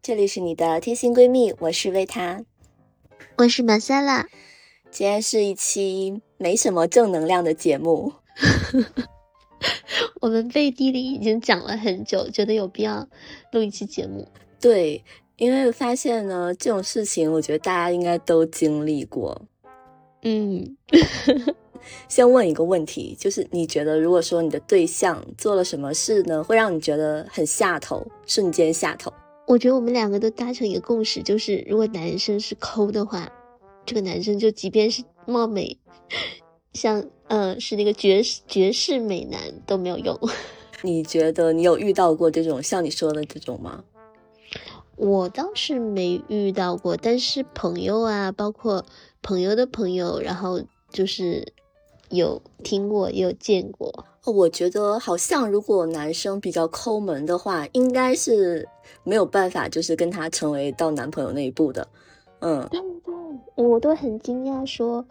这里是你的贴心闺蜜，我是维塔，我是马莎拉。今天是一期没什么正能量的节目。我们背地里已经讲了很久，觉得有必要录一期节目。对，因为发现呢，这种事情我觉得大家应该都经历过。嗯，先问一个问题，就是你觉得如果说你的对象做了什么事呢，会让你觉得很下头，瞬间下头？我觉得我们两个都达成一个共识，就是如果男生是抠的话，这个男生就即便是貌美，像呃是那个绝绝世美男都没有用。你觉得你有遇到过这种像你说的这种吗？我倒是没遇到过，但是朋友啊，包括朋友的朋友，然后就是有听过，也有见过。我觉得好像如果男生比较抠门的话，应该是没有办法，就是跟他成为到男朋友那一步的。嗯，对对，我都很惊讶说。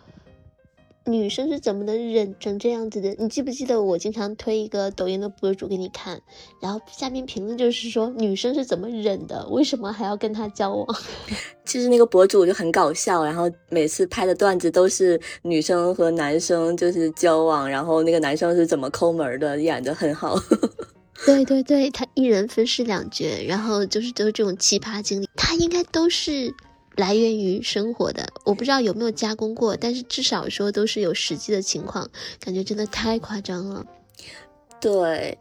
女生是怎么能忍成这样子的？你记不记得我经常推一个抖音的博主给你看，然后下面评论就是说女生是怎么忍的？为什么还要跟他交往？其实那个博主就很搞笑，然后每次拍的段子都是女生和男生就是交往，然后那个男生是怎么抠门的，演的很好。对对对，他一人分饰两角，然后就是都是这种奇葩经历，他应该都是。来源于生活的，我不知道有没有加工过，但是至少说都是有实际的情况，感觉真的太夸张了。对，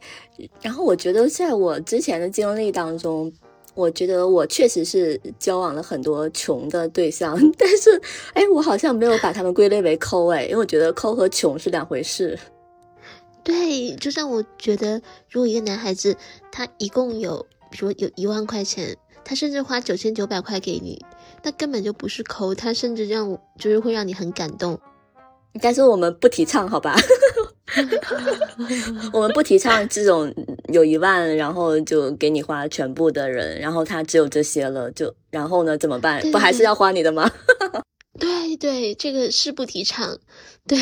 然后我觉得在我之前的经历当中，我觉得我确实是交往了很多穷的对象，但是哎，我好像没有把他们归类为抠哎，因为我觉得抠和穷是两回事。对，就像我觉得，如果一个男孩子他一共有，比如有一万块钱，他甚至花九千九百块给你。那根本就不是抠，他甚至让就是会让你很感动。但是我们不提倡，好吧？我们不提倡这种有一万，然后就给你花全部的人，然后他只有这些了，就然后呢怎么办？不还是要花你的吗？对对，这个是不提倡。对，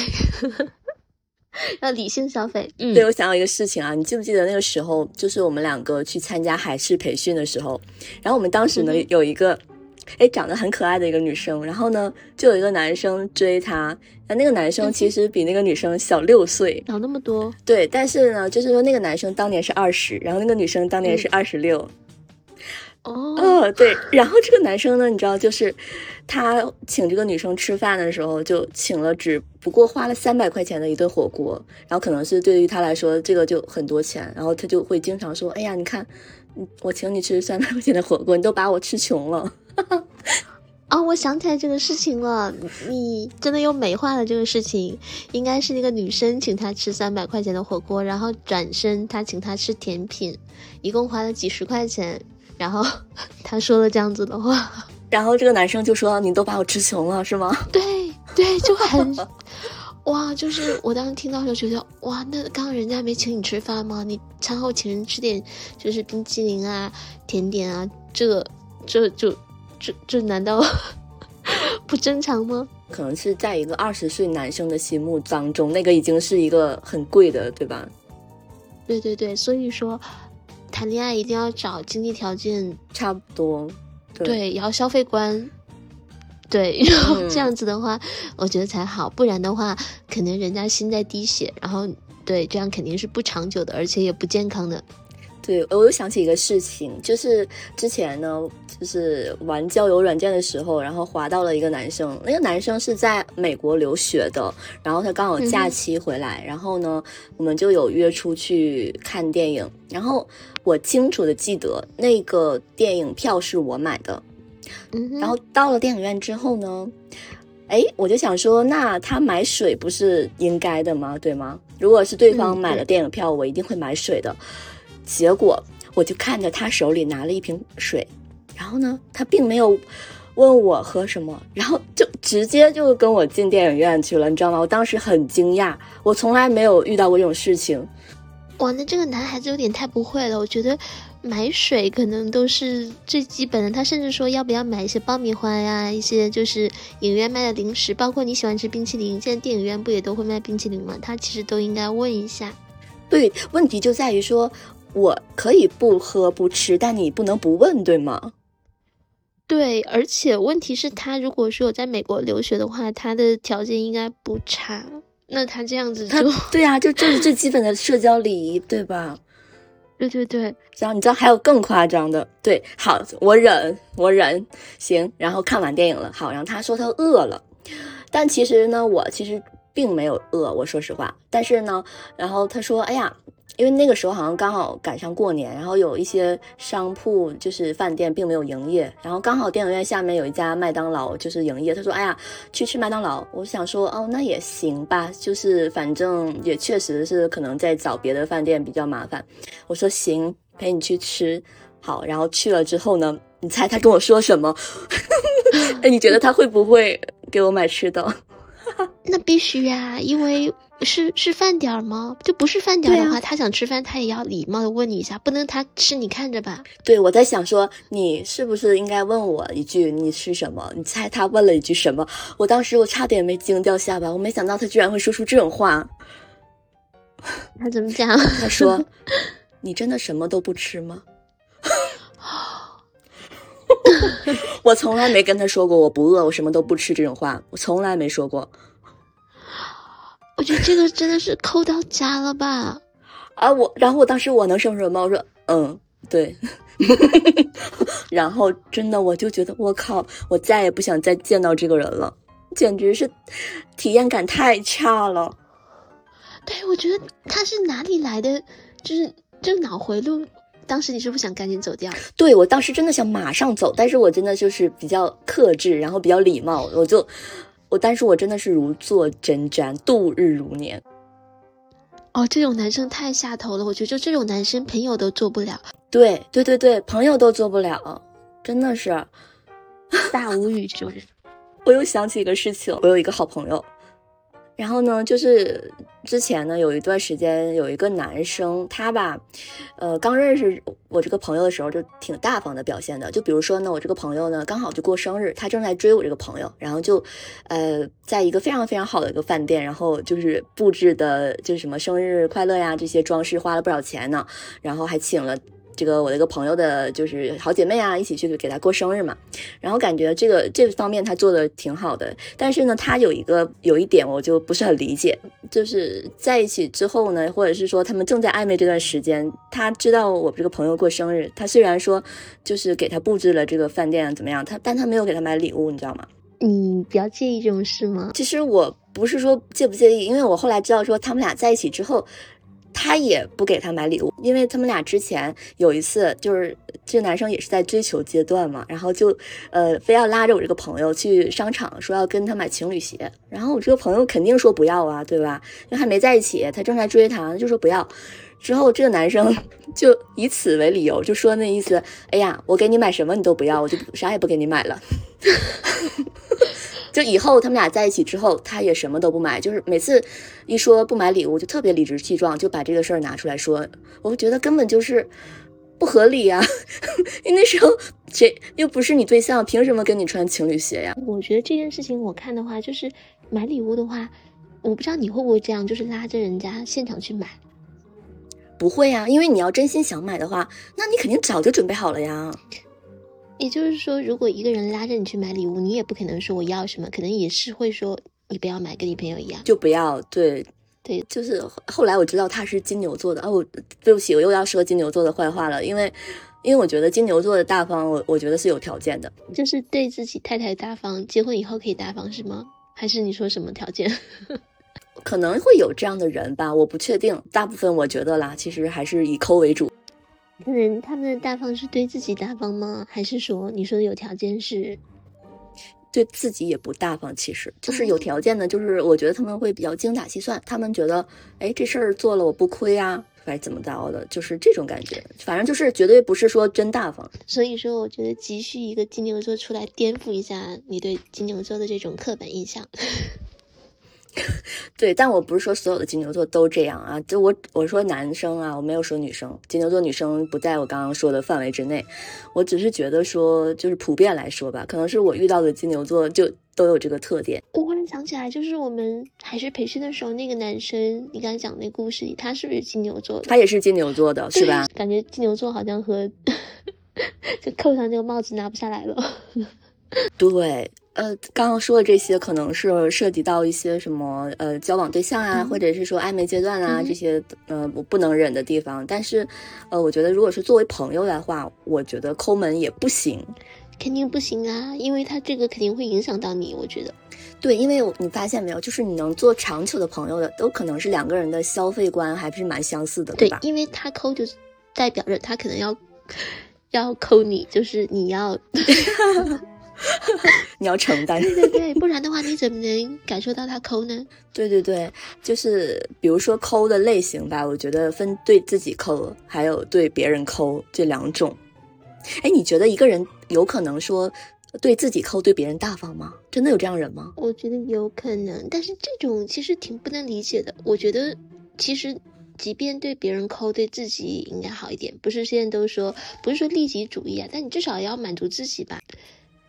要理性消费。嗯，对我想到一个事情啊，你记不记得那个时候，就是我们两个去参加海事培训的时候，然后我们当时呢有一个。哎，长得很可爱的一个女生，然后呢，就有一个男生追她。那那个男生其实比那个女生小六岁，小那么多。对，但是呢，就是说那个男生当年是二十，然后那个女生当年是二十六。哦，对。然后这个男生呢，你知道，就是他请这个女生吃饭的时候，就请了只不过花了三百块钱的一顿火锅，然后可能是对于他来说，这个就很多钱，然后他就会经常说：“哎呀，你看，我请你吃三百块钱的火锅，你都把我吃穷了。”啊，我想起来这个事情了，你真的又美化了这个事情。应该是那个女生请他吃三百块钱的火锅，然后转身他请他吃甜品，一共花了几十块钱。然后 他说了这样子的话，然后这个男生就说：“你都把我吃穷了，是吗？” 对对，就很哇，就是我当时听到就觉得哇，那刚刚人家没请你吃饭吗？你餐后请人吃点就是冰淇淋啊、甜点啊，这这就。这这难道 不正常吗？可能是在一个二十岁男生的心目当中，那个已经是一个很贵的，对吧？对对对，所以说谈恋爱一定要找经济条件差不多，对，然后消费观，对，然后这样子的话，我觉得才好，不然的话，可能人家心在滴血，然后对，这样肯定是不长久的，而且也不健康的。对，我又想起一个事情，就是之前呢，就是玩交友软件的时候，然后滑到了一个男生，那个男生是在美国留学的，然后他刚好假期回来，然后呢，我们就有约出去看电影，然后我清楚的记得那个电影票是我买的，然后到了电影院之后呢，哎，我就想说，那他买水不是应该的吗？对吗？如果是对方买了电影票，我一定会买水的。结果我就看着他手里拿了一瓶水，然后呢，他并没有问我喝什么，然后就直接就跟我进电影院去了，你知道吗？我当时很惊讶，我从来没有遇到过这种事情。哇，那这个男孩子有点太不会了。我觉得买水可能都是最基本的，他甚至说要不要买一些爆米花呀，一些就是影院卖的零食，包括你喜欢吃冰淇淋，现在电影院不也都会卖冰淇淋吗？他其实都应该问一下。对，问题就在于说。我可以不喝不吃，但你不能不问，对吗？对，而且问题是，他如果说有在美国留学的话，他的条件应该不差。那他这样子就 对呀，就这是最基本的社交礼仪，对吧？对对对。然后你知道还有更夸张的，对，好，我忍，我忍，行。然后看完电影了，好，然后他说他饿了，但其实呢，我其实并没有饿，我说实话。但是呢，然后他说，哎呀。因为那个时候好像刚好赶上过年，然后有一些商铺就是饭店并没有营业，然后刚好电影院下面有一家麦当劳就是营业。他说：“哎呀，去吃麦当劳。”我想说：“哦，那也行吧，就是反正也确实是可能在找别的饭店比较麻烦。”我说：“行，陪你去吃。”好，然后去了之后呢，你猜他跟我说什么？哎，你觉得他会不会给我买吃的？那必须呀，因为。是是饭点儿吗？就不是饭点儿的话，他想吃饭，他也要礼貌的问你一下，不能他吃你看着吧？对，我在想说，你是不是应该问我一句你吃什么？你猜他问了一句什么？我当时我差点没惊掉下巴，我没想到他居然会说出这种话。他怎么讲？他说：“你真的什么都不吃吗？” 我从来没跟他说过我不饿，我什么都不吃这种话，我从来没说过。我觉得这个真的是抠到家了吧？啊，我，然后我当时我能说什么？我说，嗯，对。然后真的，我就觉得，我靠，我再也不想再见到这个人了，简直是体验感太差了。对，我觉得他是哪里来的？就是这个脑回路。当时你是不是想赶紧走掉？对我当时真的想马上走，但是我真的就是比较克制，然后比较礼貌，我就。我，但是我真的是如坐针毡，度日如年。哦，这种男生太下头了，我觉得就这种男生朋友都做不了。对对对对，朋友都做不了，真的是大无语这种人。我又想起一个事情，我有一个好朋友。然后呢，就是之前呢，有一段时间有一个男生，他吧，呃，刚认识我这个朋友的时候就挺大方的表现的。就比如说呢，我这个朋友呢刚好就过生日，他正在追我这个朋友，然后就，呃，在一个非常非常好的一个饭店，然后就是布置的，就是什么生日快乐呀这些装饰花了不少钱呢，然后还请了。这个我的一个朋友的，就是好姐妹啊，一起去给她过生日嘛。然后感觉这个这方面她做的挺好的，但是呢，她有一个有一点我就不是很理解，就是在一起之后呢，或者是说他们正在暧昧这段时间，她知道我这个朋友过生日，她虽然说就是给她布置了这个饭店怎么样，她但她没有给她买礼物，你知道吗？你比较介意这种事吗？其实我不是说介不介意，因为我后来知道说他们俩在一起之后。他也不给他买礼物，因为他们俩之前有一次，就是这男生也是在追求阶段嘛，然后就，呃，非要拉着我这个朋友去商场，说要跟他买情侣鞋，然后我这个朋友肯定说不要啊，对吧？因为还没在一起，他正在追她，就说不要。之后这个男生 就以此为理由，就说那意思，哎呀，我给你买什么你都不要，我就啥也不给你买了。就以后他们俩在一起之后，他也什么都不买，就是每次一说不买礼物，就特别理直气壮，就把这个事儿拿出来说。我觉得根本就是不合理呀，因为那时候谁又不是你对象，凭什么跟你穿情侣鞋呀？我觉得这件事情我看的话，就是买礼物的话，我不知道你会不会这样，就是拉着人家现场去买。不会啊，因为你要真心想买的话，那你肯定早就准备好了呀。也就是说，如果一个人拉着你去买礼物，你也不可能说我要什么，可能也是会说你不要买，跟你朋友一样，就不要。对对，就是后来我知道他是金牛座的哦，对不起，我又要说金牛座的坏话了，因为因为我觉得金牛座的大方，我我觉得是有条件的，就是对自己太太大方，结婚以后可以大方是吗？还是你说什么条件？可能会有这样的人吧，我不确定，大部分我觉得啦，其实还是以抠为主。可能他们的大方是对自己大方吗？还是说你说的有条件是对自己也不大方？其实就是有条件的，就是我觉得他们会比较精打细算。他们觉得，哎，这事儿做了我不亏啊，还怎么着的，就是这种感觉。反正就是绝对不是说真大方。所以说，我觉得急需一个金牛座出来颠覆一下你对金牛座的这种刻板印象。对，但我不是说所有的金牛座都这样啊，就我我说男生啊，我没有说女生，金牛座女生不在我刚刚说的范围之内，我只是觉得说，就是普遍来说吧，可能是我遇到的金牛座就都有这个特点。我忽然想起来，就是我们还是培训的时候，那个男生，你刚才讲那故事里，他是不是金牛座的？他也是金牛座的，是吧？感觉金牛座好像和 就扣上那个帽子拿不下来了。对，呃，刚刚说的这些可能是涉及到一些什么呃交往对象啊，或者是说暧昧阶段啊这些呃我不能忍的地方。但是，呃，我觉得如果是作为朋友的话，我觉得抠门也不行。肯定不行啊，因为他这个肯定会影响到你。我觉得，对，因为你发现没有，就是你能做长久的朋友的，都可能是两个人的消费观还是蛮相似的，对吧？因为他抠就代表着他可能要 要抠你，就是你要 你要承担，对对对，不然的话你怎么能感受到他抠呢？对对对，就是比如说抠的类型吧，我觉得分对自己抠，还有对别人抠这两种。哎，你觉得一个人有可能说对自己抠，对别人大方吗？真的有这样人吗？我觉得有可能，但是这种其实挺不能理解的。我觉得其实即便对别人抠，对自己应该好一点。不是现在都说不是说利己主义啊，但你至少要满足自己吧。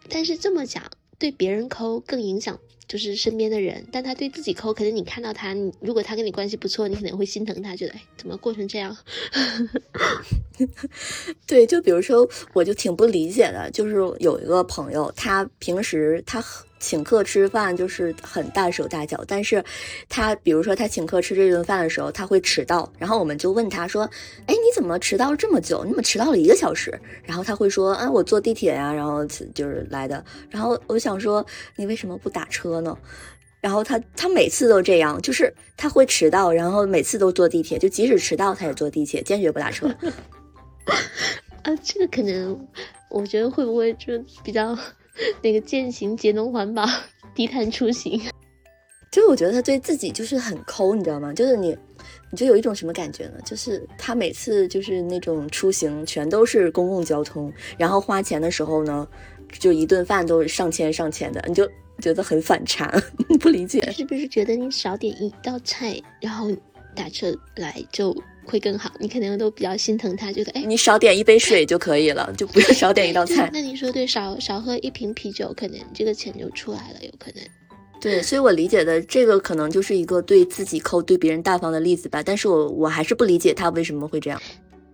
但是这么讲，对别人抠更影响就是身边的人，但他对自己抠，可能你看到他，如果他跟你关系不错，你可能会心疼他，觉得哎，怎么过成这样？对，就比如说，我就挺不理解的，就是有一个朋友，他平时他很请客吃饭就是很大手大脚，但是他比如说他请客吃这顿饭的时候，他会迟到，然后我们就问他说：“哎，你怎么迟到了这么久？你怎么迟到了一个小时？”然后他会说：“啊，我坐地铁呀，然后就是来的。”然后我想说，你为什么不打车呢？然后他他每次都这样，就是他会迟到，然后每次都坐地铁，就即使迟到他也坐地铁，坚决不打车。啊，这个可能我觉得会不会就比较 那个践行节能环保、低碳出行？就是我觉得他对自己就是很抠，你知道吗？就是你，你就有一种什么感觉呢？就是他每次就是那种出行全都是公共交通，然后花钱的时候呢，就一顿饭都是上千上千的，你就。觉得很反差，不理解，是不是觉得你少点一道菜，然后打车来就会更好？你可能都比较心疼他，觉得哎，你少点一杯水就可以了，就不用少点一道菜。那你说对，少少喝一瓶啤酒，可能这个钱就出来了，有可能。对，所以我理解的这个可能就是一个对自己抠、对别人大方的例子吧。但是我我还是不理解他为什么会这样。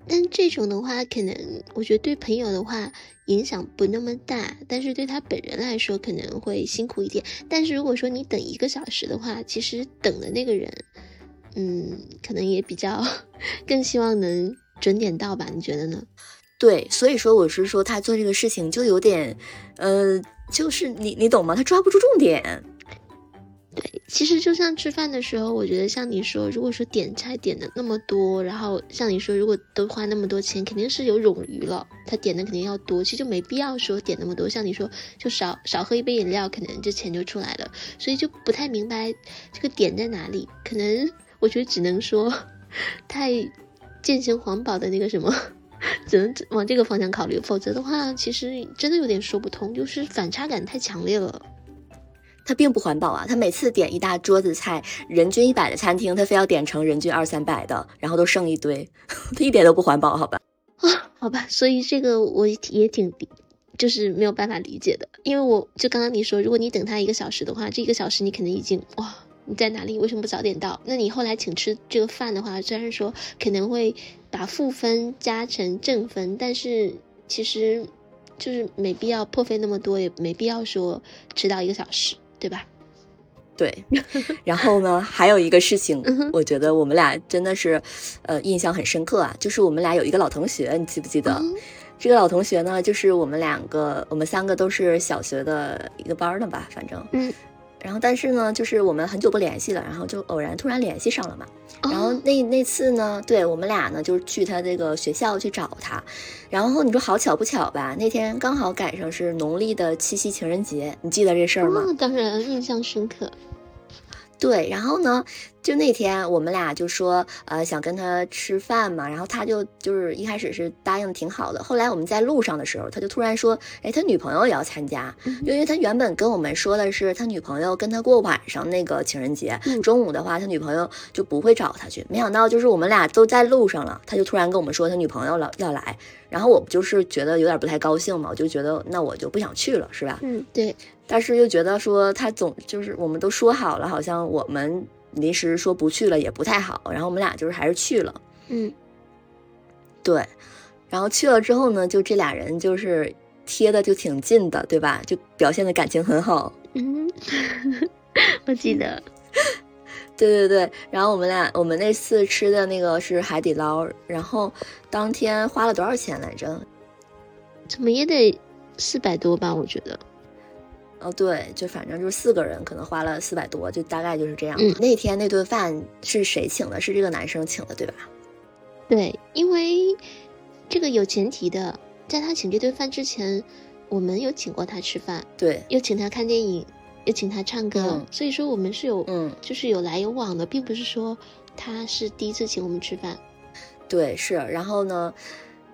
但这种的话，可能我觉得对朋友的话影响不那么大，但是对他本人来说可能会辛苦一点。但是如果说你等一个小时的话，其实等的那个人，嗯，可能也比较更希望能准点到吧？你觉得呢？对，所以说我是说他做这个事情就有点，呃，就是你你懂吗？他抓不住重点。对，其实就像吃饭的时候，我觉得像你说，如果说点菜点的那么多，然后像你说，如果都花那么多钱，肯定是有冗余了。他点的肯定要多，其实就没必要说点那么多。像你说，就少少喝一杯饮料，可能这钱就出来了。所以就不太明白这个点在哪里。可能我觉得只能说太践行环保的那个什么，只能往这个方向考虑。否则的话，其实真的有点说不通，就是反差感太强烈了。他并不环保啊！他每次点一大桌子菜，人均一百的餐厅，他非要点成人均二三百的，然后都剩一堆，他一点都不环保，好吧？啊，好吧，所以这个我也挺，就是没有办法理解的，因为我就刚刚你说，如果你等他一个小时的话，这一个小时你可能已经哇，你在哪里？为什么不早点到？那你后来请吃这个饭的话，虽然说可能会把负分加成正分，但是其实就是没必要破费那么多，也没必要说迟到一个小时。对吧？对，然后呢，还有一个事情，我觉得我们俩真的是，呃，印象很深刻啊，就是我们俩有一个老同学，你记不记得？这个老同学呢，就是我们两个，我们三个都是小学的一个班的吧，反正，嗯。然后，但是呢，就是我们很久不联系了，然后就偶然突然联系上了嘛。然后那那次呢，对我们俩呢，就是去他这个学校去找他。然后你说好巧不巧吧？那天刚好赶上是农历的七夕情人节，你记得这事儿吗？当然，印象深刻。对，然后呢，就那天我们俩就说，呃，想跟他吃饭嘛，然后他就就是一开始是答应挺好的，后来我们在路上的时候，他就突然说，哎，他女朋友也要参加，因为他原本跟我们说的是他女朋友跟他过晚上那个情人节，中午的话他女朋友就不会找他去，没想到就是我们俩都在路上了，他就突然跟我们说他女朋友了要来，然后我不就是觉得有点不太高兴嘛，我就觉得那我就不想去了，是吧？嗯，对。但是又觉得说他总就是我们都说好了，好像我们临时说不去了也不太好，然后我们俩就是还是去了。嗯，对。然后去了之后呢，就这俩人就是贴的就挺近的，对吧？就表现的感情很好。嗯，我记得。对对对，然后我们俩我们那次吃的那个是海底捞，然后当天花了多少钱来着？怎么也得四百多吧，我觉得。哦，对，就反正就是四个人，可能花了四百多，就大概就是这样。嗯，那天那顿饭是谁请的？是这个男生请的，对吧？对，因为这个有前提的，在他请这顿饭之前，我们有请过他吃饭，对，又请他看电影。又请他唱歌，所以说我们是有，嗯，就是有来有往的，并不是说他是第一次请我们吃饭。对，是。然后呢，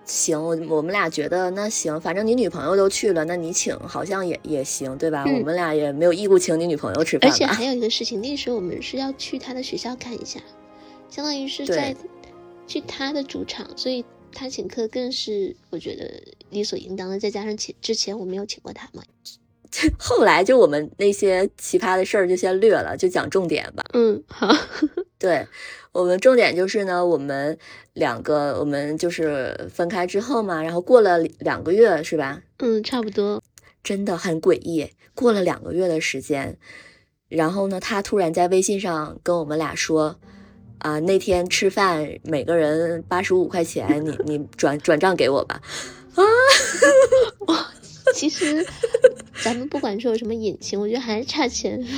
行，我我们俩觉得那行，反正你女朋友都去了，那你请好像也也行，对吧？我们俩也没有义务请你女朋友吃饭。而且还有一个事情，那时候我们是要去他的学校看一下，相当于是在去他的主场，所以他请客更是我觉得理所应当的。再加上前之前我没有请过他嘛。后来就我们那些奇葩的事儿就先略了，就讲重点吧。嗯，好。对我们重点就是呢，我们两个我们就是分开之后嘛，然后过了两个月是吧？嗯，差不多。真的很诡异，过了两个月的时间，然后呢，他突然在微信上跟我们俩说，啊，那天吃饭每个人八十五块钱，你你转转账给我吧。啊，哇，其实。咱们不管说有什么隐情，我觉得还是差钱。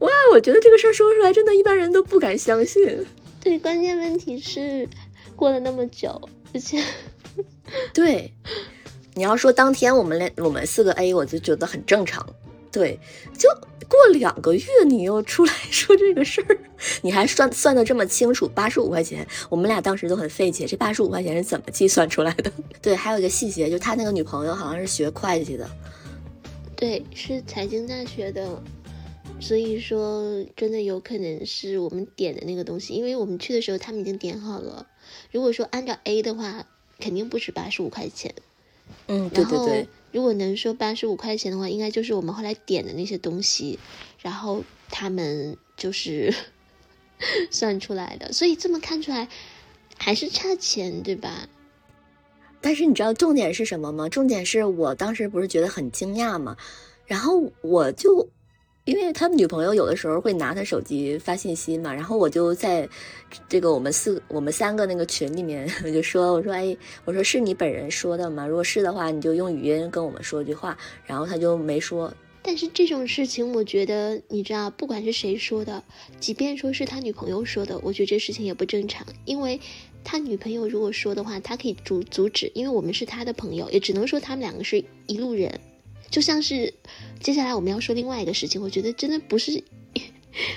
哇，我觉得这个事儿说出来，真的一般人都不敢相信。对，关键问题是过了那么久，而且，对，你要说当天我们连我们四个 A，我就觉得很正常。对，就过两个月，你又出来说这个事儿，你还算算的这么清楚，八十五块钱，我们俩当时都很费解，这八十五块钱是怎么计算出来的？对，还有一个细节，就他那个女朋友好像是学会计的，对，是财经大学的，所以说真的有可能是我们点的那个东西，因为我们去的时候他们已经点好了，如果说按照 A 的话，肯定不止八十五块钱，嗯，对对对。如果能说八十五块钱的话，应该就是我们后来点的那些东西，然后他们就是 算出来的。所以这么看出来，还是差钱，对吧？但是你知道重点是什么吗？重点是我当时不是觉得很惊讶吗？然后我就。因为他女朋友有的时候会拿他手机发信息嘛，然后我就在这个我们四我们三个那个群里面 我就说，我说哎，我说是你本人说的吗？如果是的话，你就用语音跟我们说句话。然后他就没说。但是这种事情，我觉得你知道，不管是谁说的，即便说是他女朋友说的，我觉得这事情也不正常。因为他女朋友如果说的话，他可以阻阻止，因为我们是他的朋友，也只能说他们两个是一路人。就像是，接下来我们要说另外一个事情，我觉得真的不是，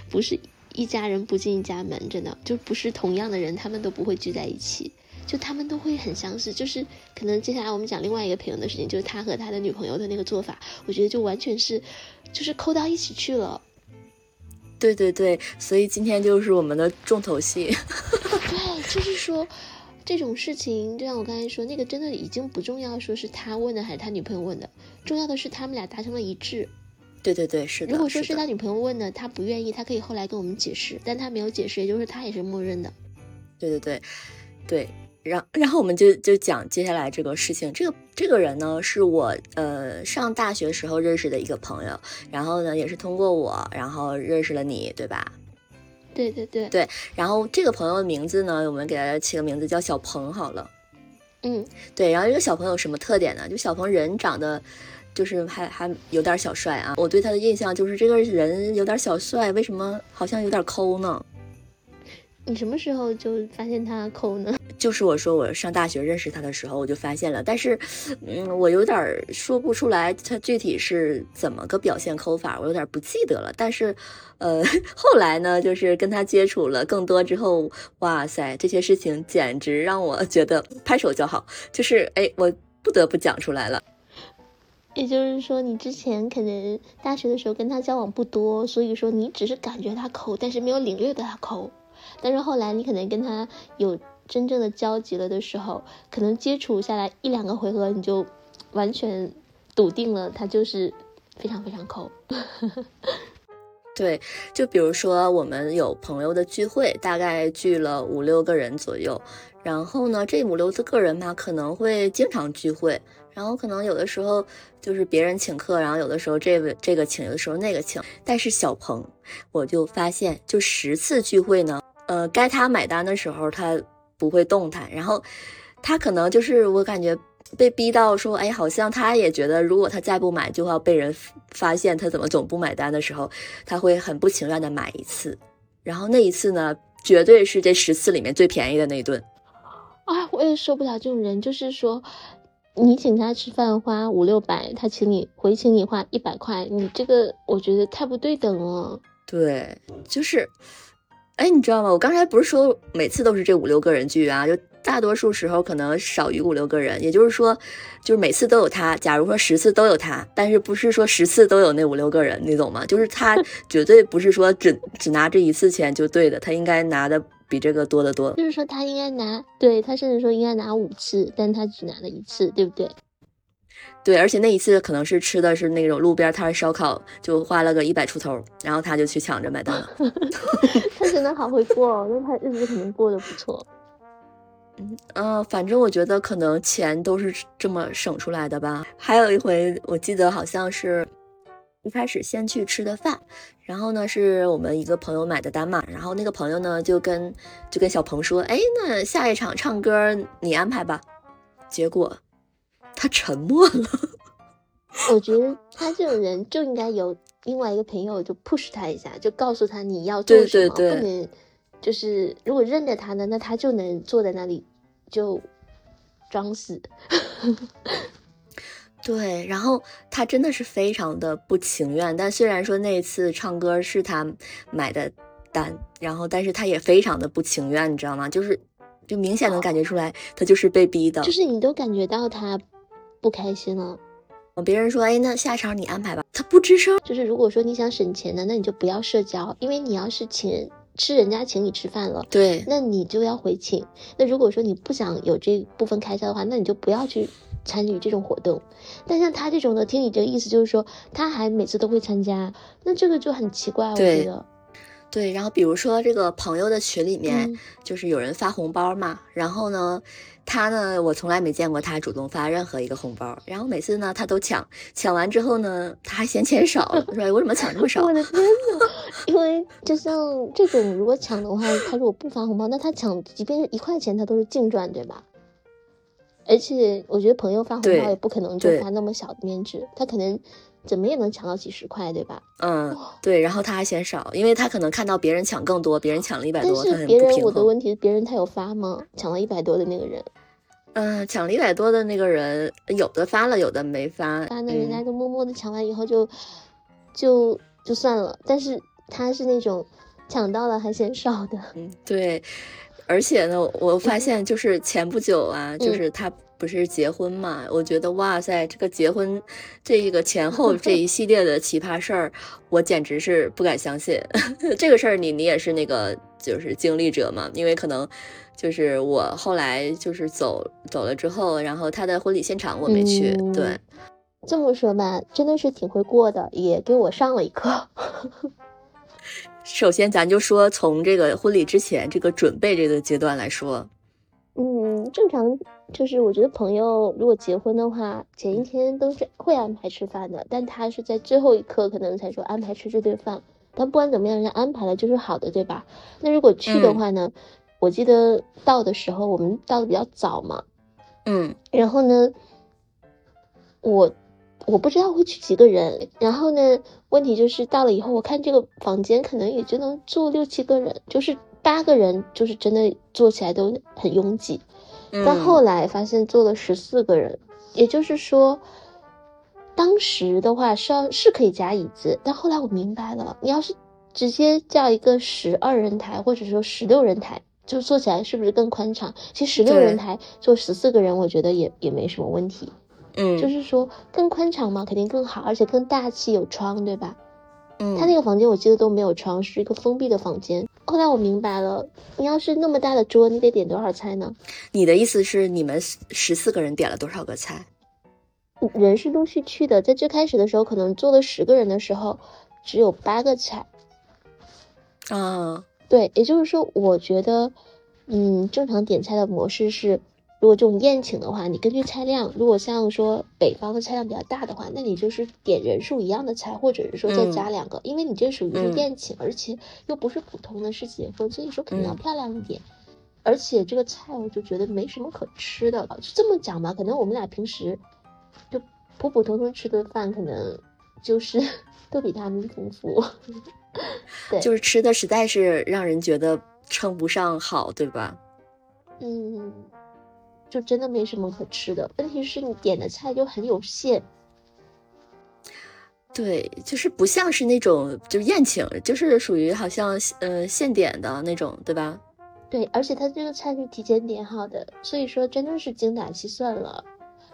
不是一家人不进一家门，真的就不是同样的人，他们都不会聚在一起，就他们都会很相似。就是可能接下来我们讲另外一个朋友的事情，就是他和他的女朋友的那个做法，我觉得就完全是，就是抠到一起去了。对对对，所以今天就是我们的重头戏。对，就是说。这种事情，就像我刚才说，那个真的已经不重要，说是他问的还是他女朋友问的，重要的是他们俩达成了一致。对对对，是的。如果说是他女朋友问的，他不愿意，他可以后来跟我们解释，但他没有解释，也就是他也是默认的。对对对，对，然然后我们就就讲接下来这个事情，这个这个人呢是我呃上大学时候认识的一个朋友，然后呢也是通过我，然后认识了你，对吧？对对对对，然后这个朋友的名字呢，我们给他起个名字叫小鹏好了。嗯，对，然后这个小鹏有什么特点呢？就小鹏人长得就是还还有点小帅啊，我对他的印象就是这个人有点小帅，为什么好像有点抠呢？你什么时候就发现他抠呢？就是我说我上大学认识他的时候，我就发现了，但是，嗯，我有点说不出来他具体是怎么个表现抠法，我有点不记得了。但是，呃，后来呢，就是跟他接触了更多之后，哇塞，这些事情简直让我觉得拍手叫好，就是哎，我不得不讲出来了。也就是说，你之前可能大学的时候跟他交往不多，所以说你只是感觉他抠，但是没有领略到他抠。但是后来你可能跟他有真正的交集了的时候，可能接触下来一两个回合，你就完全笃定了他就是非常非常抠。对，就比如说我们有朋友的聚会，大概聚了五六个人左右，然后呢，这五六个人嘛，可能会经常聚会，然后可能有的时候就是别人请客，然后有的时候这个这个请，有的时候那个请。但是小鹏，我就发现，就十次聚会呢，呃，该他买单的时候他不会动弹，然后他可能就是我感觉。被逼到说，哎，好像他也觉得，如果他再不买，就要被人发现他怎么总不买单的时候，他会很不情愿的买一次。然后那一次呢，绝对是这十次里面最便宜的那一顿。啊，我也受不了这种人，就是说，你请他吃饭花五六百，他请你回请你花一百块，你这个我觉得太不对等了。对，就是，哎，你知道吗？我刚才不是说每次都是这五六个人聚啊，就。大多数时候可能少于五六个人，也就是说，就是每次都有他。假如说十次都有他，但是不是说十次都有那五六个人，你懂吗？就是他 绝对不是说只只拿这一次钱就对的，他应该拿的比这个多得多。就是说他应该拿，对他甚至说应该拿五次，但他只拿了一次，对不对？对，而且那一次可能是吃的是那种路边摊烧烤，就花了个一百出头，然后他就去抢着买单了。他真的好会过，那他日子肯定过得不错。嗯，反正我觉得可能钱都是这么省出来的吧。还有一回，我记得好像是一开始先去吃的饭，然后呢是我们一个朋友买的单嘛，然后那个朋友呢就跟就跟小鹏说，哎，那下一场唱歌你安排吧。结果他沉默了。我觉得他这种人就应该有另外一个朋友就 push 他一下，就告诉他你要做什么，不能就是如果认得他呢，那他就能坐在那里。就装死，对，然后他真的是非常的不情愿。但虽然说那次唱歌是他买的单，然后但是他也非常的不情愿，你知道吗？就是就明显能感觉出来，他就是被逼的。就是你都感觉到他不开心了。别人说，哎，那下场你安排吧，他不吱声。就是如果说你想省钱的，那你就不要社交，因为你要是请。吃人家请你吃饭了，对，那你就要回请。那如果说你不想有这部分开销的话，那你就不要去参与这种活动。但像他这种的，听你这个意思就是说，他还每次都会参加，那这个就很奇怪，我觉得。对，然后比如说这个朋友的群里面，就是有人发红包嘛，然后呢。他呢，我从来没见过他主动发任何一个红包，然后每次呢，他都抢，抢完之后呢，他还嫌钱少，说：“我怎么抢这么少？”我的 天呐，因为就像这种，如果抢的话，他如果不发红包，那他抢，即便是一块钱，他都是净赚，对吧？而且我觉得朋友发红包也不可能就发那么小的面值，他可能怎么也能抢到几十块，对吧？嗯，对。然后他还嫌少，因为他可能看到别人抢更多，别人抢了一百多，但是别人我的问题，别人他有发吗？抢了一百多的那个人。嗯，抢了一百多的那个人，有的发了，有的没发。发那人家就默默的抢完以后就，就就算了。但是他是那种抢到了还嫌少的。嗯，对。而且呢，我发现就是前不久啊，就是他不是结婚嘛？我觉得哇塞，这个结婚这个前 后这一系列的奇葩事儿，我简直是不敢相信。这个事儿你你也是那个就是经历者嘛？因为可能。就是我后来就是走走了之后，然后他的婚礼现场我没去。对，这么说吧，真的是挺会过的，也给我上了一课。首先，咱就说从这个婚礼之前这个准备这个阶段来说，嗯，正常就是我觉得朋友如果结婚的话，前一天都是会安排吃饭的，但他是在最后一刻可能才说安排吃这顿饭。但不管怎么样，人家安排了就是好的，对吧？那如果去的话呢？我记得到的时候，我们到的比较早嘛，嗯，然后呢，我我不知道会去几个人，然后呢，问题就是到了以后，我看这个房间可能也就能坐六七个人，就是八个人，就是真的坐起来都很拥挤。但后来发现坐了十四个人，也就是说，当时的话是要是可以加椅子，但后来我明白了，你要是直接叫一个十二人台或者说十六人台。就坐起来是不是更宽敞？其实十六人台坐十四个人，我觉得也也没什么问题。嗯，就是说更宽敞嘛，肯定更好，而且更大气，有窗，对吧？嗯，他那个房间我记得都没有窗，是一个封闭的房间。后来我明白了，你要是那么大的桌，你得点多少菜呢？你的意思是你们十四个人点了多少个菜？人是陆续去的，在最开始的时候，可能坐了十个人的时候，只有八个菜。啊，对，也就是说，我觉得，嗯，正常点菜的模式是，如果这种宴请的话，你根据菜量，如果像说北方的菜量比较大的话，那你就是点人数一样的菜，或者是说再加两个，因为你这属于是宴请，而且又不是普通的是结婚，所以说肯定要漂亮一点。而且这个菜我就觉得没什么可吃的，就这么讲吧，可能我们俩平时就普普通通吃顿饭，可能就是 都比他们丰富。对，就是吃的实在是让人觉得称不上好，对吧？嗯，就真的没什么可吃的。问题是你点的菜就很有限。对，就是不像是那种就是宴请，就是属于好像呃现点的那种，对吧？对，而且他这个菜是提前点好的，所以说真的是精打细算了。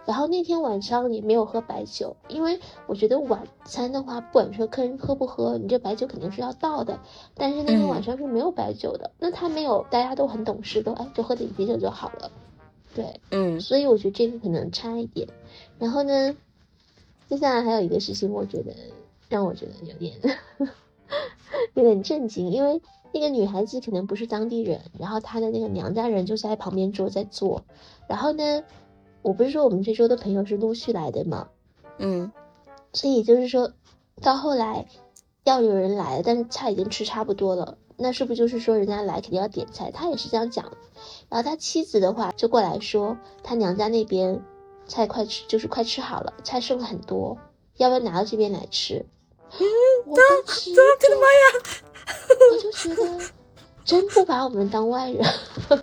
然后那天晚上也没有喝白酒，因为我觉得晚餐的话，不管说客人喝不喝，你这白酒肯定是要倒的。但是那天晚上是没有白酒的，那他没有，大家都很懂事，都哎就喝点啤酒就好了。对，嗯，所以我觉得这个可能差一点。然后呢，接下来还有一个事情，我觉得让我觉得有点 有点震惊，因为。那个女孩子可能不是当地人，然后她的那个娘家人就在旁边桌在坐，然后呢，我不是说我们这桌的朋友是陆续来的吗？嗯，所以就是说到后来要有人来了，但是菜已经吃差不多了，那是不是就是说人家来肯定要点菜？他也是这样讲。然后他妻子的话就过来说，他娘家那边菜快吃，就是快吃好了，菜剩了很多，要不要拿到这边来吃？我当时，我的妈呀！我就觉得真不把我们当外人。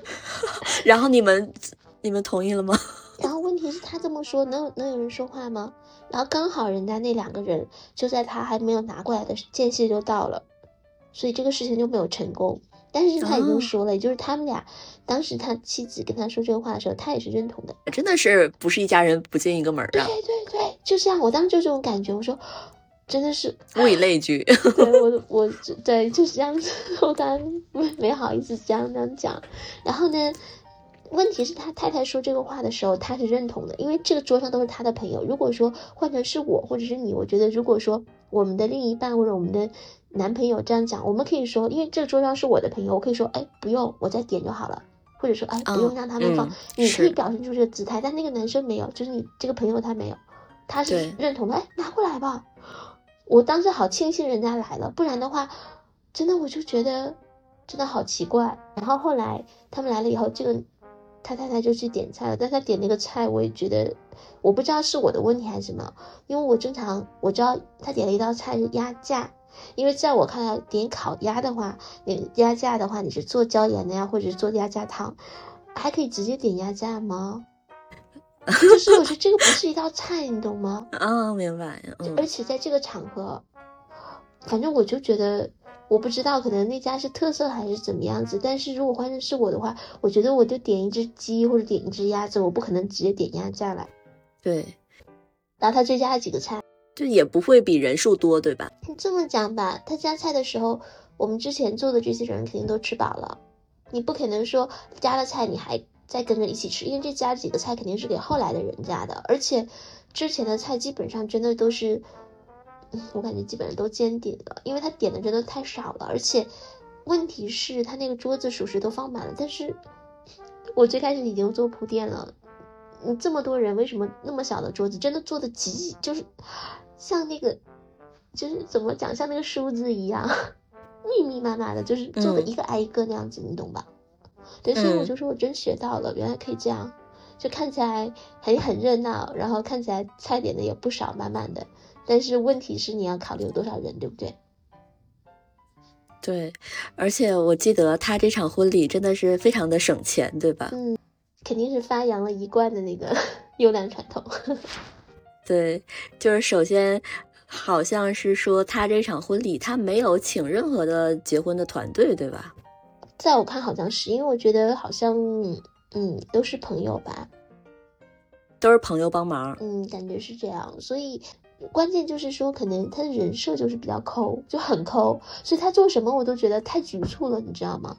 然后你们你们同意了吗？然后问题是，他这么说，能能有人说话吗？然后刚好人家那两个人就在他还没有拿过来的间隙就到了，所以这个事情就没有成功。但是他已经说了，也就是他们俩当时他妻子跟他说这个话的时候，他也是认同的。真的是不是一家人不进一个门啊？对对对，就这样。我当时就这种感觉，我说。真的是物以类聚，对 我我对就是这样子，我刚没好意思这样这样讲。然后呢，问题是他太太说这个话的时候，他是认同的，因为这个桌上都是他的朋友。如果说换成是我或者是你，我觉得如果说我们的另一半或者我们的男朋友这样讲，我们可以说，因为这个桌上是我的朋友，我可以说，哎，不用，我再点就好了，或者说，哎，不用让他们放，你可以表现出这个姿态。但那个男生没有，就是你这个朋友他没有，他是认同的，哎，拿过来吧。我当时好庆幸人家来了，不然的话，真的我就觉得真的好奇怪。然后后来他们来了以后，这个他太太就去点菜了，但他点那个菜，我也觉得我不知道是我的问题还是什么，因为我正常我知道他点了一道菜是鸭架，因为在我看来点烤鸭的话，点鸭架的话你是做椒盐的呀，或者是做鸭架汤，还可以直接点鸭架吗？就是我觉得这个不是一道菜，你懂吗？啊，明白。而且在这个场合，反正我就觉得，我不知道可能那家是特色还是怎么样子。但是如果换成是我的话，我觉得我就点一只鸡或者点一只鸭子，我不可能直接点鸭架来。对。然后他追加了几个菜，就也不会比人数多，对吧？你这么讲吧，他加菜的时候，我们之前做的这些人肯定都吃饱了，你不可能说加了菜你还。再跟着一起吃，因为这加几个菜肯定是给后来的人加的，而且之前的菜基本上真的都是，我感觉基本上都煎点了，因为他点的真的太少了，而且问题是他那个桌子属实都放满了，但是我最开始已经做铺垫了，你这么多人为什么那么小的桌子真的做的极就是像那个就是怎么讲像那个梳子一样 密密麻麻的，就是做的一个挨一个那样子，你懂吧？对，所以我就说，我真学到了，原来可以这样，就看起来很很热闹，然后看起来菜点的也不少，满满的。但是问题是你要考虑有多少人，对不对？对，而且我记得他这场婚礼真的是非常的省钱，对吧？嗯，肯定是发扬了一贯的那个 优良传统。对，就是首先好像是说他这场婚礼他没有请任何的结婚的团队，对吧？在我看，好像是因为我觉得好像，嗯，都是朋友吧，都是朋友帮忙，嗯，感觉是这样。所以关键就是说，可能他的人设就是比较抠，就很抠，所以他做什么我都觉得太局促了，你知道吗？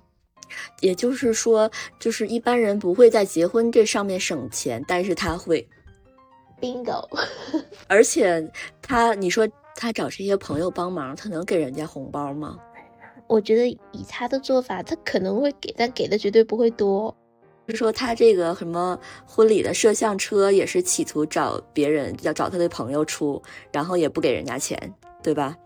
也就是说，就是一般人不会在结婚这上面省钱，但是他会，bingo，而且他，你说他找这些朋友帮忙，他能给人家红包吗？我觉得以他的做法，他可能会给，但给的绝对不会多。就说他这个什么婚礼的摄像车也是企图找别人，要找他的朋友出，然后也不给人家钱，对吧？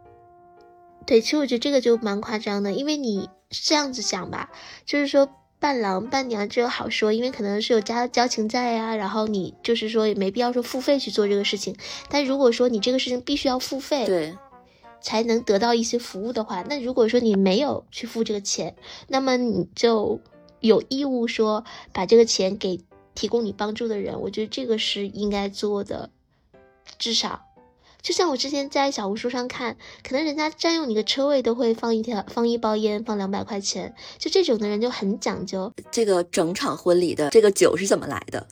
对，其实我觉得这个就蛮夸张的，因为你这样子想吧，就是说伴郎伴娘这个好说，因为可能是有家交情在呀，然后你就是说也没必要说付费去做这个事情。但如果说你这个事情必须要付费，对，才能得到一些服务的话，那如果说你没有去付这个钱，那么你就。有义务说把这个钱给提供你帮助的人，我觉得这个是应该做的。至少，就像我之前在小红书上看，可能人家占用你的车位都会放一条放一包烟，放两百块钱，就这种的人就很讲究。这个整场婚礼的这个酒是怎么来的？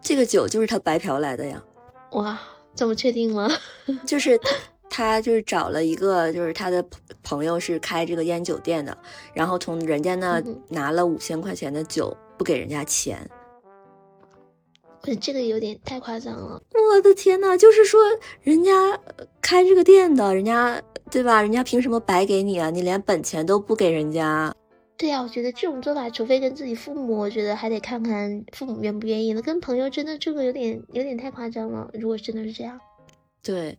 这个酒就是他白嫖来的呀！哇，这么确定吗？就是。他就是找了一个，就是他的朋友是开这个烟酒店的，然后从人家那拿了五千块钱的酒，不给人家钱。这个有点太夸张了！我的天呐，就是说人家开这个店的，人家对吧？人家凭什么白给你啊？你连本钱都不给人家？对呀，我觉得这种做法，除非跟自己父母，我觉得还得看看父母愿不愿意了。跟朋友真的这个有点有点太夸张了。如果真的是这样，对。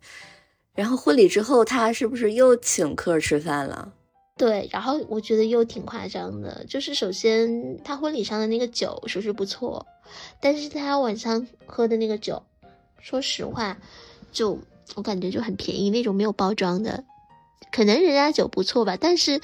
然后婚礼之后，他是不是又请客吃饭了？对，然后我觉得又挺夸张的。就是首先，他婚礼上的那个酒说是不错，但是他晚上喝的那个酒，说实话，就我感觉就很便宜那种没有包装的。可能人家酒不错吧，但是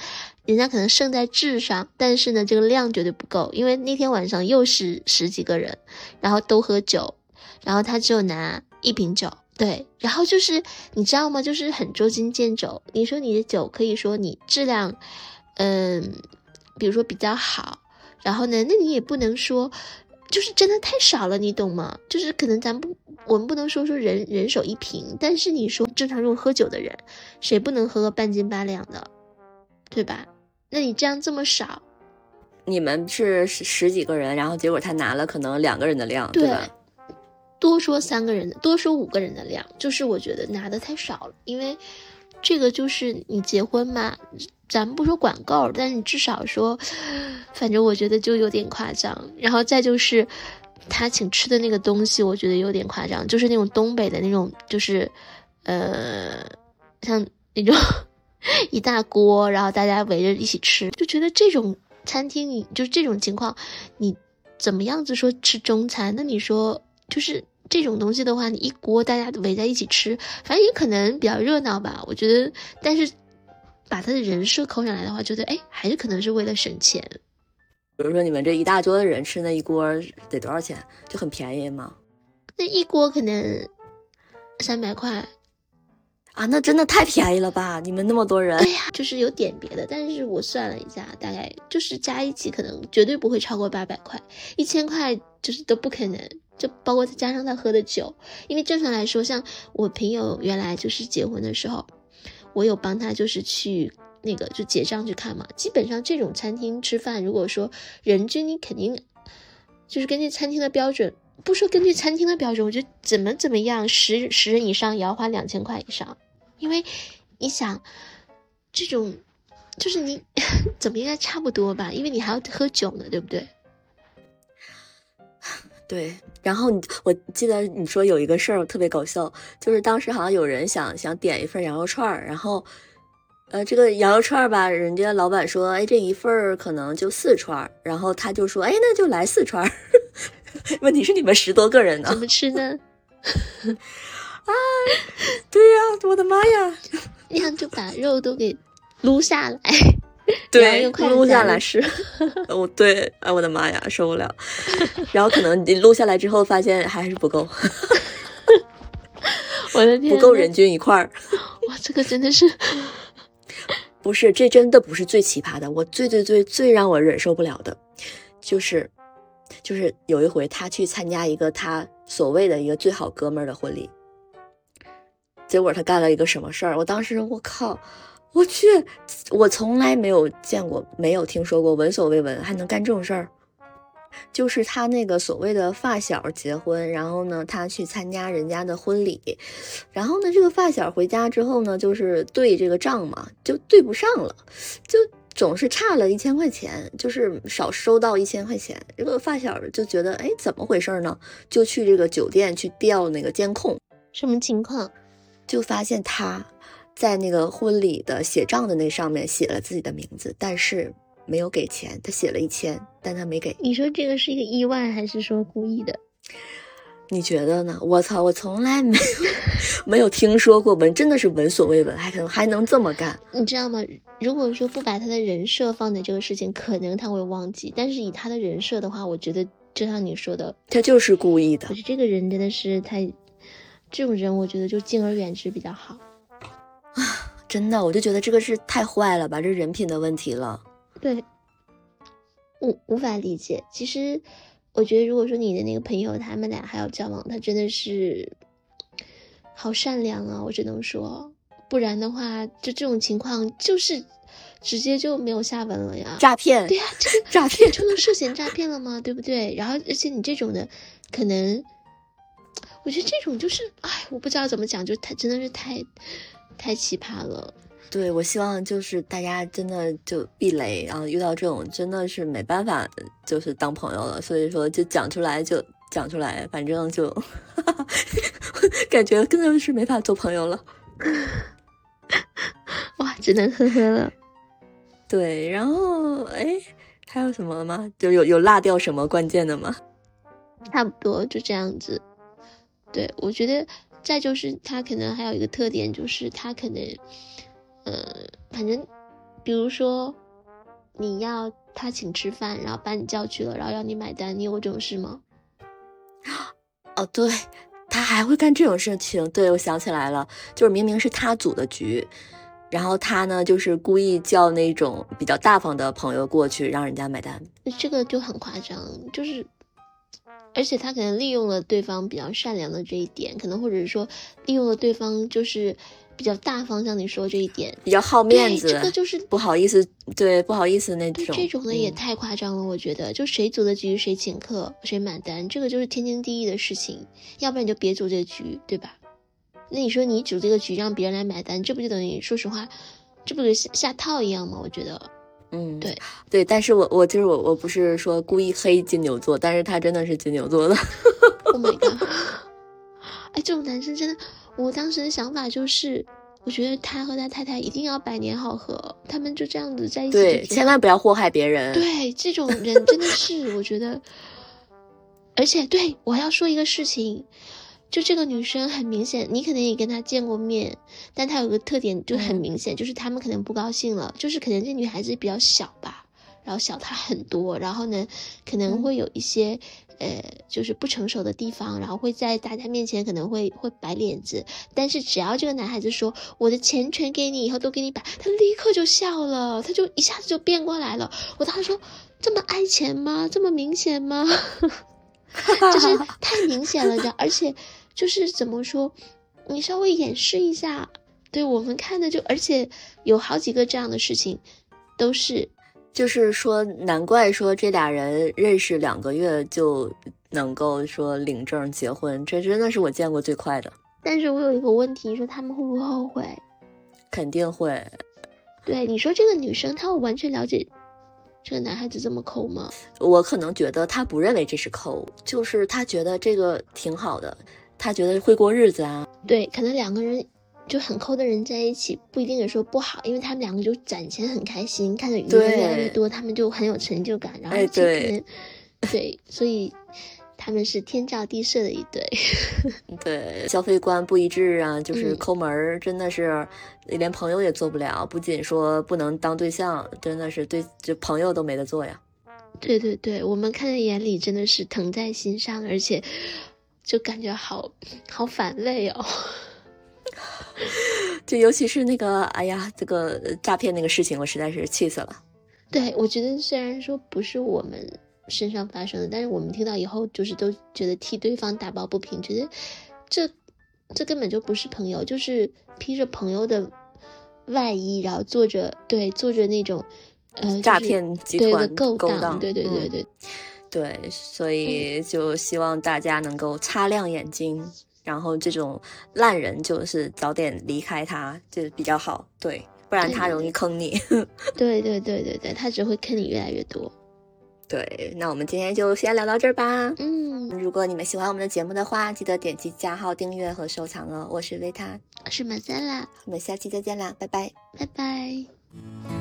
人家可能胜在质上，但是呢，这个量绝对不够。因为那天晚上又是十几个人，然后都喝酒，然后他只有拿一瓶酒。对，然后就是你知道吗？就是很捉襟见肘。你说你的酒可以说你质量，嗯，比如说比较好，然后呢，那你也不能说就是真的太少了，你懂吗？就是可能咱不，我们不能说说人人手一瓶，但是你说正常这种喝酒的人，谁不能喝个半斤八两的，对吧？那你这样这么少，你们是十十几个人，然后结果他拿了可能两个人的量，对吧？多说三个人的，多说五个人的量，就是我觉得拿的太少了。因为这个就是你结婚嘛，咱们不说管够，但是你至少说，反正我觉得就有点夸张。然后再就是他请吃的那个东西，我觉得有点夸张，就是那种东北的那种，就是呃，像那种 一大锅，然后大家围着一起吃，就觉得这种餐厅，你就是这种情况，你怎么样子说吃中餐？那你说？就是这种东西的话，你一锅大家围在一起吃，反正也可能比较热闹吧。我觉得，但是把他的人设扣上来的话，觉得哎，还是可能是为了省钱。比如说你们这一大桌的人吃那一锅得多少钱？就很便宜吗？那一锅可能三百块啊，那真的太便宜了吧？你们那么多人，对呀，就是有点别的，但是我算了一下，大概就是加一起可能绝对不会超过八百块，一千块就是都不可能。就包括再加上他喝的酒，因为正常来说，像我朋友原来就是结婚的时候，我有帮他就是去那个就结账去看嘛。基本上这种餐厅吃饭，如果说人均你肯定就是根据餐厅的标准，不说根据餐厅的标准，我觉得怎么怎么样，十十人以上也要花两千块以上，因为你想这种就是你 怎么应该差不多吧，因为你还要喝酒呢，对不对？对，然后你我记得你说有一个事儿特别搞笑，就是当时好像有人想想点一份羊肉串儿，然后，呃，这个羊肉串儿吧，人家老板说，哎，这一份儿可能就四串儿，然后他就说，哎，那就来四串儿。问题是你们十多个人呢，怎么吃呢？啊，对呀，我的妈呀，那样就把肉都给撸下来。对，录下来是，我，对，哎，我的妈呀，受不了。然后可能你录下来之后，发现还是不够。我的天，不够人均一块儿。哇，这个真的是，不是，这真的不是最奇葩的。我最最最最让我忍受不了的，就是，就是有一回他去参加一个他所谓的一个最好哥们儿的婚礼，结果他干了一个什么事儿？我当时我靠。我去，我从来没有见过，没有听说过，闻所未闻，还能干这种事儿。就是他那个所谓的发小结婚，然后呢，他去参加人家的婚礼，然后呢，这个发小回家之后呢，就是对这个账嘛，就对不上了，就总是差了一千块钱，就是少收到一千块钱。这个发小就觉得，哎，怎么回事呢？就去这个酒店去调那个监控，什么情况？就发现他在那个婚礼的写账的那上面写了自己的名字，但是没有给钱。他写了一千，但他没给。你说这个是一个意外，还是说故意的？你觉得呢？我操，我从来没有 没有听说过闻，真的是闻所未闻，还可能还能这么干？你知道吗？如果说不把他的人设放在这个事情，可能他会忘记。但是以他的人设的话，我觉得就像你说的，他就是故意的。我觉得这个人真的是太，这种人我觉得就敬而远之比较好。啊，真的，我就觉得这个是太坏了吧，这人品的问题了。对，无无法理解。其实。我觉得，如果说你的那个朋友他们俩还要交往，他真的是好善良啊！我只能说，不然的话，就这种情况就是直接就没有下文了呀。诈骗？对呀，这个诈骗就能涉嫌诈骗了吗？对不对？然后，而且你这种的，可能我觉得这种就是，哎，我不知道怎么讲，就太真的是太太奇葩了。对，我希望就是大家真的就避雷，然后遇到这种真的是没办法，就是当朋友了。所以说就讲出来就讲出来，反正就 感觉根本是没法做朋友了。哇，只能呵呵了。对，然后哎，还有什么吗？就有有落掉什么关键的吗？差不多就这样子。对，我觉得再就是他可能还有一个特点，就是他可能。呃，反正，比如说，你要他请吃饭，然后把你叫去了，然后要你买单，你有过这种事吗？哦，对，他还会干这种事情。对，我想起来了，就是明明是他组的局，然后他呢，就是故意叫那种比较大方的朋友过去，让人家买单。这个就很夸张，就是，而且他可能利用了对方比较善良的这一点，可能或者是说利用了对方就是。比较大方，向你说这一点，比较好面子，这个就是不好意思，对，不好意思那种。这种的也太夸张了，我觉得，就谁组的局谁请客谁买单，这个就是天经地义的事情，要不然你就别组这个局，对吧？那你说你组这个局让别人来买单，这不就等于说实话，这不就下下套一样吗？我觉得，嗯，对对，但是我我就是我我不是说故意黑金牛座，但是他真的是金牛座的。Oh my god！哎，这种男生真的。我当时的想法就是，我觉得他和他太太一定要百年好合，他们就这样子在一起。对，千万不要祸害别人。对，这种人真的是，我觉得。而且，对我要说一个事情，就这个女生很明显，你可能也跟她见过面，但她有个特点就很明显，就是他们可能不高兴了，就是可能这女孩子比较小吧，然后小她很多，然后呢，可能会有一些。呃，就是不成熟的地方，然后会在大家面前可能会会摆脸子，但是只要这个男孩子说我的钱全给你，以后都给你摆，他立刻就笑了，他就一下子就变过来了。我当时说这么爱钱吗？这么明显吗？就是太明显了，知道？而且就是怎么说，你稍微掩饰一下，对我们看的就，而且有好几个这样的事情，都是。就是说，难怪说这俩人认识两个月就能够说领证结婚，这真的是我见过最快的。但是我有一个问题，说他们会不会后悔？肯定会。对，你说这个女生，她会完全了解这个男孩子这么抠吗？我可能觉得她不认为这是抠，就是她觉得这个挺好的，她觉得会过日子啊。对，可能两个人。就很抠的人在一起不一定也说不好，因为他们两个就攒钱很开心，看着余额越来越多，他们就很有成就感，然后就可能对，所以他们是天造地设的一对。对，消费观不一致啊，就是抠门儿，真的是连朋友也做不了，不仅说不能当对象，真的是对就朋友都没得做呀。对对对，我们看在眼里真的是疼在心上，而且就感觉好好反胃哦。就尤其是那个，哎呀，这个诈骗那个事情，我实在是气死了。对，我觉得虽然说不是我们身上发生的，但是我们听到以后，就是都觉得替对方打抱不平，觉得这这根本就不是朋友，就是披着朋友的外衣，然后做着对做着那种呃诈骗集团的勾当，对对对对对，所以就希望大家能够擦亮眼睛。然后这种烂人就是早点离开他，就比较好。对不然他容易坑你。对对对对对，他只会坑你越来越多。对，那我们今天就先聊到这儿吧。嗯，如果你们喜欢我们的节目的话，记得点击加号订阅和收藏哦。我是维塔，我是马赛拉，我们下期再见啦，拜拜，拜拜。